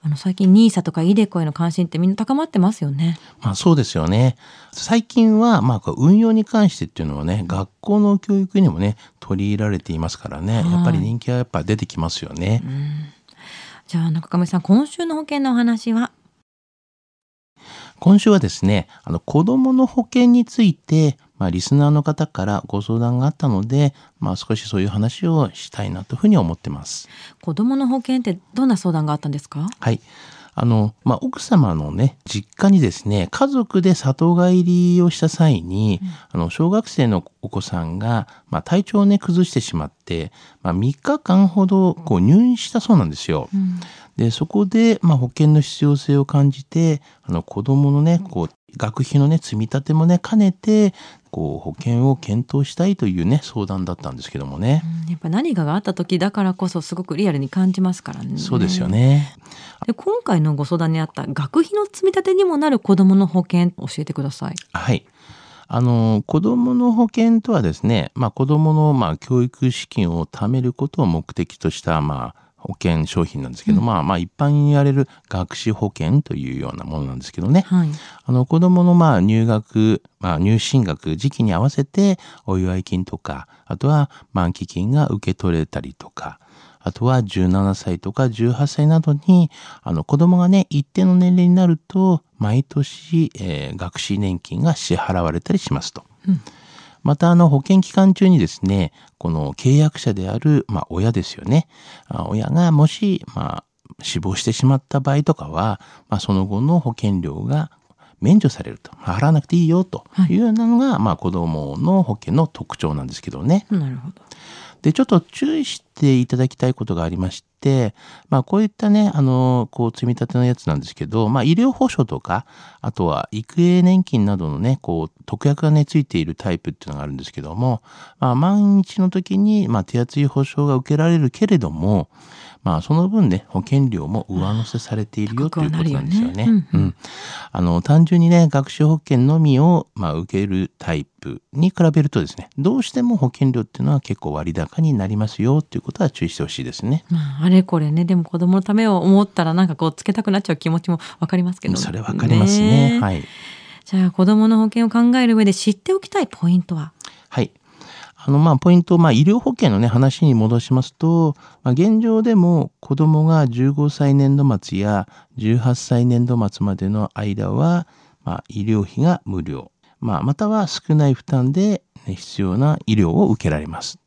あの最近 NISA とか iDeCo への関心ってみんな高まってますよね。まあそうですよね。最近はまあ運用に関してっていうのはね、学校の教育にもね、取り入れられていますからね、はいやっぱり人気はやっぱ出てきますよね。じゃあ中亀さん、今週の保険のお話は？今週はですね、あの子供の保険について、まあリスナーの方からご相談があったので、まあ少しそういう話をしたいなというふうに思ってます。子供の保険ってどんな相談があったんですか？はい。あの、まあ、奥様のね、実家にですね、家族で里帰りをした際に、あの、小学生のお子さんが、まあ、体調をね、崩してしまって、まあ、3日間ほど、こう、入院したそうなんですよ。で、そこで、まあ、保険の必要性を感じて、あの、子供のね、こう、学費のね、積み立てもね、兼ねて、こう、保険を検討したいというね、相談だったんですけどもね。やっぱ何かがあった時だからこそすごくリアルに感じますからね。そうですよ。ね。で今回のご相談にあった学費の積み立てにもなる子供の保険教えてください。はい。あの、子供の保険とはですね、まあ子供のまあ教育資金を貯めることを目的としたまあ保険商品なんですけど、まあまあ一般に言われる学資保険というようなものなんですけどね。はい。あの子供のまあ入学、まあ入進学時期に合わせてお祝い金とか、あとは満期金が受け取れたりとか、あとは17歳とか18歳などに、あの子供がね、一定の年齢になると、毎年、えー学資年金が支払われたりしますと。また、あの、保険期間中にですね、この契約者である、まあ、親ですよね。あ親がもし、まあ、死亡してしまった場合とかは、まあ、その後の保険料が免除されると。まあ払わなくていいよというようなのが、まあ、子供の保険の特徴なんですけどね。なるほど。で、ちょっと注意していただきたいことがありまして、まあこういったね、あの、こう積み立てのやつなんですけど、まあ医療保障とか、あとは育英年金などのね、こう特約がね、ついているタイプっていうのがあるんですけども、まあ万一の時に、まあ手厚い保障が受けられるけれども、まあその分ね、保険料も上乗せされているよということなんですよね。高くはなるよねうん。あの、単純にね、学習保険のみを、まあ、受けるタイプに比べるとですね、どうしても保険料っていうのは結構割高になりますよということは注意してほしいですね。まあ、あれこれね、でも子供のためを思ったらなんかこうつけたくなっちゃう気持ちもわかりますけど。それわかりますね。えはい。じゃあ子供の保険を考える上で知っておきたいポイントは？はい。あの、まあ、ポイント、まあ、医療保険のね、話に戻しますと、まあ、現状でも子供が15歳年度末や18歳年度末までの間は、まあ、医療費が無料。まあ、または少ない負担でね必要な医療を受けられます。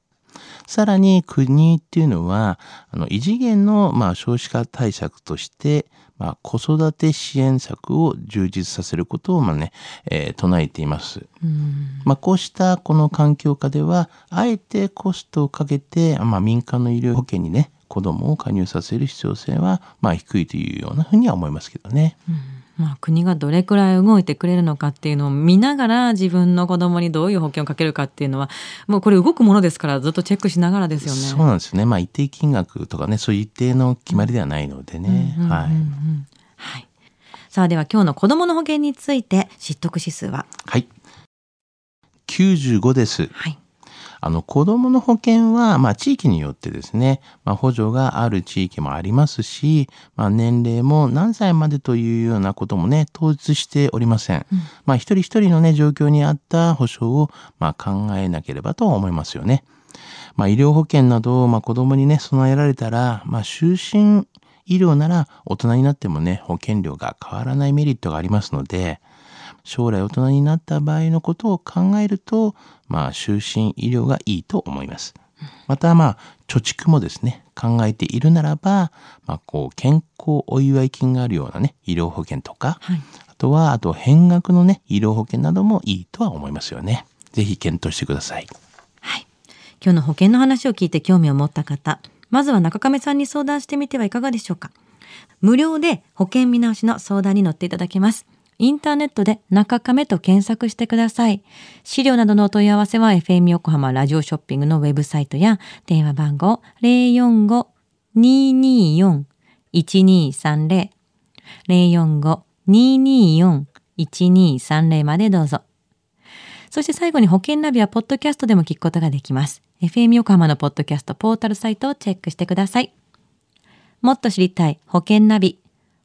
さらに国っていうのは、あの、異次元の、まあ、少子化対策として、まあ、子育て支援策を充実させることを、まあね、えー唱えています。まあ、こうしたこの環境下では、あえてコストをかけて、まあ、民間の医療保険にね、子供を加入させる必要性は、まあ、低いというようなふうには思いますけどね。まあ、国がどれくらい動いてくれるのかっていうのを見ながら自分の子供にどういう保険をかけるかっていうのはもうこれ動くものですからずっとチェックしながらですよね。そうなんですよね。まあ、一定金額とかね、そういう一定の決まりではないのでね。はい。はい。さあでは今日の子供の保険について知得指数は？はい。95です。はい。あの、子供の保険は、まあ、地域によってですね、まあ、補助がある地域もありますし、まあ、年齢も何歳までというようなこともね、統一しておりません。まあ、一人一人のね、状況に合った保障を、まあ、考えなければと思いますよね。まあ、医療保険など、まあ、子供にね、備えられたら、まあ、就寝医療なら大人になってもね、保険料が変わらないメリットがありますので、将来大人になった場合のことを考えると、まあ、就寝医療がいいと思います。また、まあ、貯蓄もですね、考えているならば、まあ、こう、健康お祝い金があるようなね、医療保険とか、はい。あとは、あと、変額のね、医療保険などもいいとは思いますよね。ぜひ検討してください。はい。今日の保険の話を聞いて興味を持った方、まずは中亀さんに相談してみてはいかがでしょうか。無料で保険見直しの相談に乗っていただけます。インターネットで中亀と検索してください。資料などのお問い合わせは FM 横浜ラジオショッピングのウェブサイトや電話番号045-224-1230 045-224-1230までどうぞ。そして最後に保険ナビはポッドキャストでも聞くことができます。FM 横浜のポッドキャストポータルサイトをチェックしてください。もっと知りたい保険ナビ。